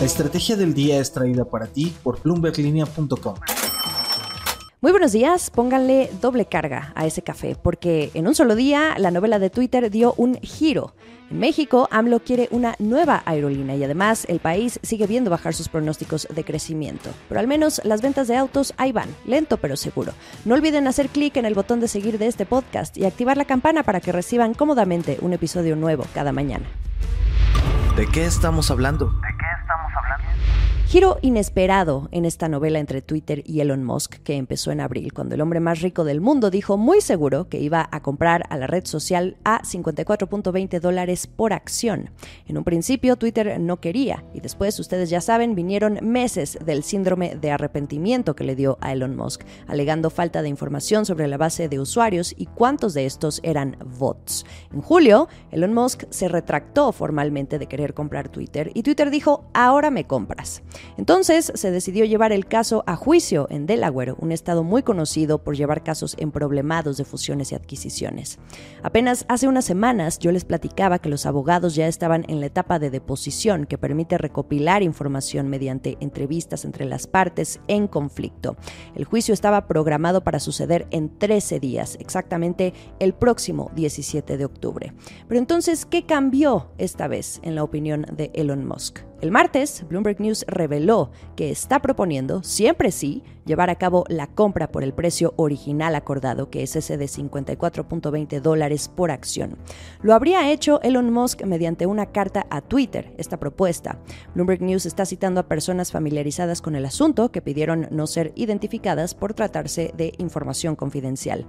La estrategia del día es traída para ti por bloomberglinea.com. Muy buenos días, pónganle doble carga a ese café, porque en un solo día la novela de Twitter dio un giro. En México, AMLO quiere una nueva aerolínea y además el país sigue viendo bajar sus pronósticos de crecimiento. Pero al menos las ventas de autos ahí van, lento pero seguro. No olviden hacer clic en el botón de seguir de este podcast y activar la campana para que reciban cómodamente un episodio nuevo cada mañana. ¿De qué estamos hablando? Giro inesperado en esta novela entre Twitter y Elon Musk que empezó en abril, cuando el hombre más rico del mundo dijo muy seguro que iba a comprar a la red social a 54.20 dólares por acción. En un principio Twitter no quería y después, ustedes ya saben, vinieron meses del síndrome de arrepentimiento que le dio a Elon Musk, alegando falta de información sobre la base de usuarios y cuántos de estos eran bots. En julio, Elon Musk se retractó formalmente de querer comprar Twitter y Twitter dijo, ahora me compras. Entonces se decidió llevar el caso a juicio en Delaware, un estado muy conocido por llevar casos en problemados de fusiones y adquisiciones. Apenas hace unas semanas yo les platicaba que los abogados ya estaban en la etapa de deposición que permite recopilar información mediante entrevistas entre las partes en conflicto. El juicio estaba programado para suceder en 13 días, exactamente el próximo 17 de octubre. Pero entonces, ¿qué cambió esta vez en la opinión de Elon Musk? El martes, Bloomberg News reveló que está proponiendo, siempre sí, llevar a cabo la compra por el precio original acordado, que es ese de 54.20 dólares por acción. Lo habría hecho Elon Musk mediante una carta a Twitter, esta propuesta. Bloomberg News está citando a personas familiarizadas con el asunto que pidieron no ser identificadas por tratarse de información confidencial.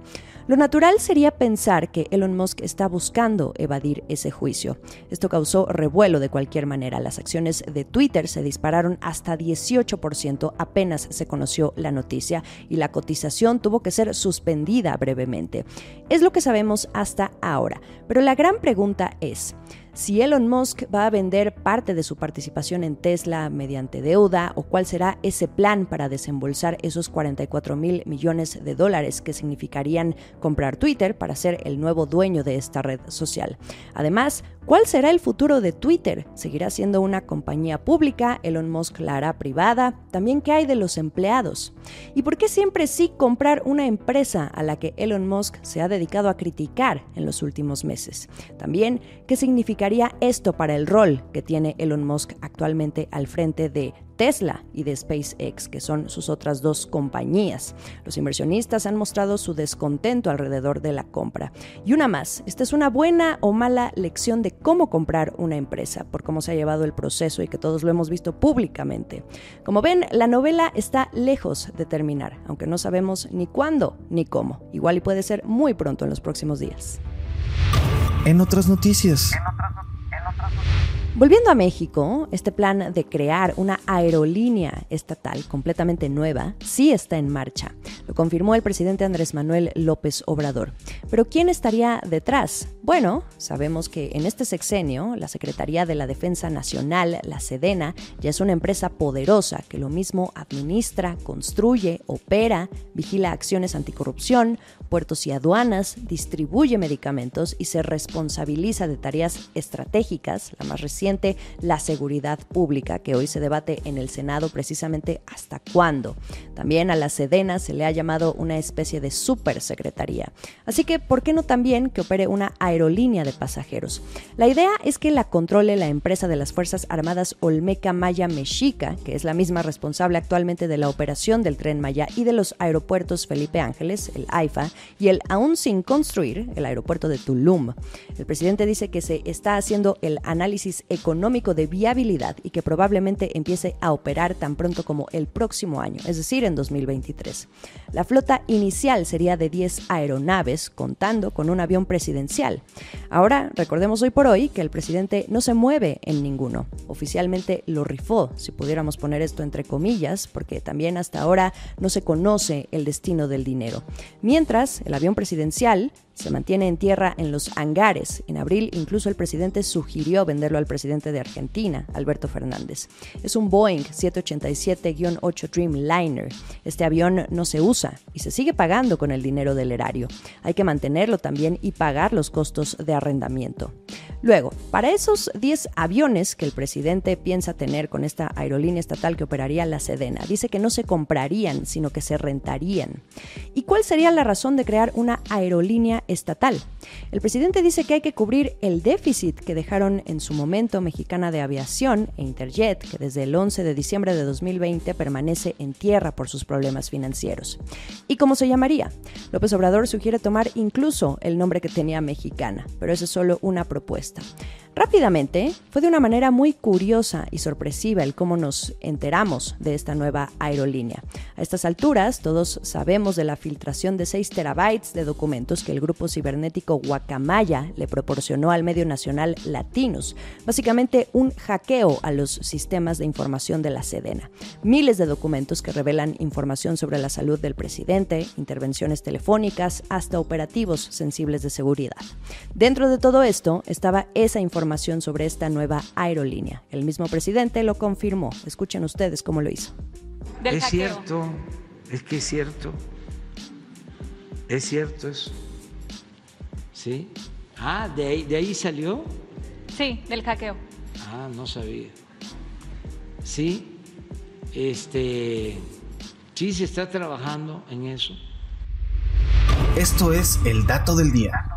Lo natural sería pensar que Elon Musk está buscando evadir ese juicio. Esto causó revuelo de cualquier manera. Las acciones de Twitter se dispararon hasta 18% apenas se conoció la noticia y la cotización tuvo que ser suspendida brevemente. Es lo que sabemos hasta ahora. Pero la gran pregunta es, si Elon Musk va a vender parte de su participación en Tesla mediante deuda o cuál será ese plan para desembolsar esos 44 mil millones de dólares que significarían comprar Twitter para ser el nuevo dueño de esta red social. Además, ¿cuál será el futuro de Twitter? ¿Seguirá siendo una compañía pública? ¿Elon Musk la hará privada? También, ¿qué hay de los empleados? ¿Y por qué siempre sí comprar una empresa a la que Elon Musk se ha dedicado a criticar en los últimos meses? También, ¿qué significa haría esto para el rol que tiene Elon Musk actualmente al frente de Tesla y de SpaceX, que son sus otras dos compañías. Los inversionistas han mostrado su descontento alrededor de la compra. Y una más, esta es una buena o mala lección de cómo comprar una empresa, por cómo se ha llevado el proceso y que todos lo hemos visto públicamente. Como ven, la novela está lejos de terminar, aunque no sabemos ni cuándo ni cómo. Igual y puede ser muy pronto en los próximos días. En otras noticias. Volviendo a México, este plan de crear una aerolínea estatal completamente nueva sí está en marcha. Lo confirmó el presidente Andrés Manuel López Obrador. Pero ¿quién estaría detrás? Bueno, sabemos que en este sexenio la Secretaría de la Defensa Nacional, la Sedena, ya es una empresa poderosa que lo mismo administra, construye, opera, vigila acciones anticorrupción, puertos y aduanas, distribuye medicamentos y se responsabiliza de tareas estratégicas, la más reciente la seguridad pública, que hoy se debate en el Senado precisamente hasta cuándo. También a la Sedena se le ha llamado una especie de supersecretaría. Así que, ¿por qué no también que opere una aerolínea de pasajeros? La idea es que la controle la empresa de las Fuerzas Armadas Olmeca Maya Mexica, que es la misma responsable actualmente de la operación del tren Maya y de los aeropuertos Felipe Ángeles, el AIFA, y el aún sin construir, el aeropuerto de Tulum. El presidente dice que se está haciendo el análisis económico de viabilidad y que probablemente empiece a operar tan pronto como el próximo año, es decir, en 2023. La flota inicial sería de 10 aeronaves, contando con un avión presidencial. Ahora, recordemos hoy por hoy que el presidente no se mueve en ninguno. Oficialmente lo rifó, si pudiéramos poner esto entre comillas, porque también hasta ahora no se conoce el destino del dinero. Mientras, el avión presidencial Se mantiene en tierra en los hangares. En abril incluso el presidente sugirió venderlo al presidente de Argentina, Alberto Fernández. Es un Boeing 787-8 Dreamliner. Este avión no se usa y se sigue pagando con el dinero del erario. Hay que mantenerlo también y pagar los costos de arrendamiento. Luego, para esos 10 aviones que el presidente piensa tener con esta aerolínea estatal que operaría la Sedena, dice que no se comprarían, sino que se rentarían. ¿Y cuál sería la razón de crear una aerolínea estatal? El presidente dice que hay que cubrir el déficit que dejaron en su momento Mexicana de Aviación e Interjet, que desde el 11 de diciembre de 2020 permanece en tierra por sus problemas financieros. ¿Y cómo se llamaría? López Obrador sugiere tomar incluso el nombre que tenía Mexicana, pero eso es solo una propuesta. Rápidamente, fue de una manera muy curiosa y sorpresiva el cómo nos enteramos de esta nueva aerolínea. A estas alturas, todos sabemos de la filtración de 6 terabytes de documentos que el grupo cibernético Guacamaya le proporcionó al medio nacional Latinos, básicamente un hackeo a los sistemas de información de la Sedena. Miles de documentos que revelan información sobre la salud del presidente, intervenciones telefónicas, hasta operativos sensibles de seguridad. Dentro de todo esto estaba esa información sobre esta nueva aerolínea. El mismo presidente lo confirmó. Escuchen ustedes cómo lo hizo. es cierto, es que es cierto. Es cierto eso. ¿Sí? Ah, ¿de ahí, de ahí salió? Sí, del hackeo. Ah, no sabía. Sí, este, sí se está trabajando en eso. Esto es el dato del día.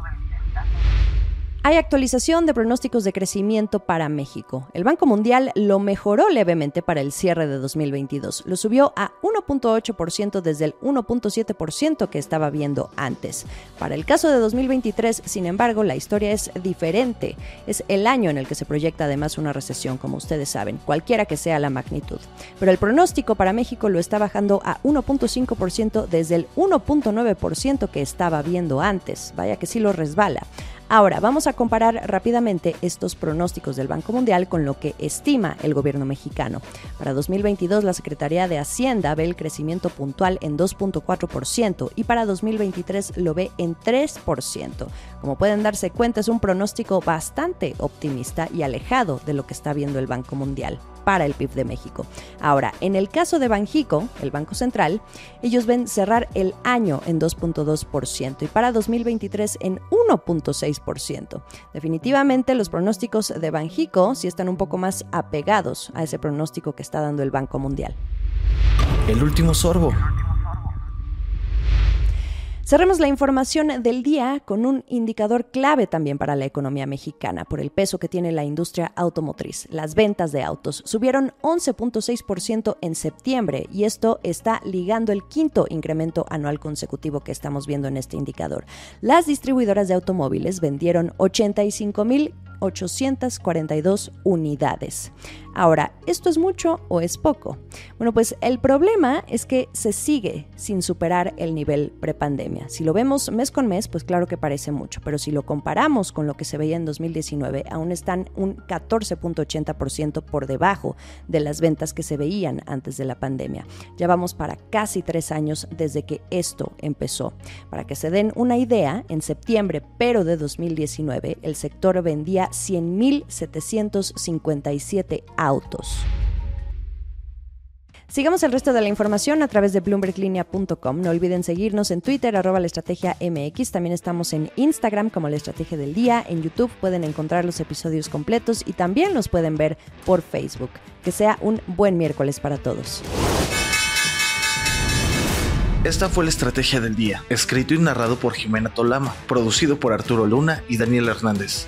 Hay actualización de pronósticos de crecimiento para México. El Banco Mundial lo mejoró levemente para el cierre de 2022. Lo subió a 1.8% desde el 1.7% que estaba viendo antes. Para el caso de 2023, sin embargo, la historia es diferente. Es el año en el que se proyecta además una recesión, como ustedes saben, cualquiera que sea la magnitud. Pero el pronóstico para México lo está bajando a 1.5% desde el 1.9% que estaba viendo antes. Vaya que sí lo resbala. Ahora, vamos a comparar rápidamente estos pronósticos del Banco Mundial con lo que estima el gobierno mexicano. Para 2022, la Secretaría de Hacienda ve el crecimiento puntual en 2.4% y para 2023 lo ve en 3%. Como pueden darse cuenta, es un pronóstico bastante optimista y alejado de lo que está viendo el Banco Mundial para el PIB de México. Ahora, en el caso de Banjico, el Banco Central, ellos ven cerrar el año en 2.2% y para 2023 en 1.6%. Definitivamente los pronósticos de Banjico sí están un poco más apegados a ese pronóstico que está dando el Banco Mundial. El último sorbo. Cerremos la información del día con un indicador clave también para la economía mexicana por el peso que tiene la industria automotriz. Las ventas de autos subieron 11.6% en septiembre y esto está ligando el quinto incremento anual consecutivo que estamos viendo en este indicador. Las distribuidoras de automóviles vendieron 85 mil 842 unidades. Ahora, ¿esto es mucho o es poco? Bueno, pues el problema es que se sigue sin superar el nivel prepandemia. Si lo vemos mes con mes, pues claro que parece mucho, pero si lo comparamos con lo que se veía en 2019, aún están un 14.80% por debajo de las ventas que se veían antes de la pandemia. Ya vamos para casi tres años desde que esto empezó. Para que se den una idea, en septiembre, pero de 2019, el sector vendía 100.757 autos. Sigamos el resto de la información a través de bloomberglinea.com. No olviden seguirnos en Twitter, arroba la estrategia MX. También estamos en Instagram como la estrategia del día. En YouTube pueden encontrar los episodios completos y también los pueden ver por Facebook. Que sea un buen miércoles para todos. Esta fue la estrategia del día, escrito y narrado por Jimena Tolama, producido por Arturo Luna y Daniel Hernández.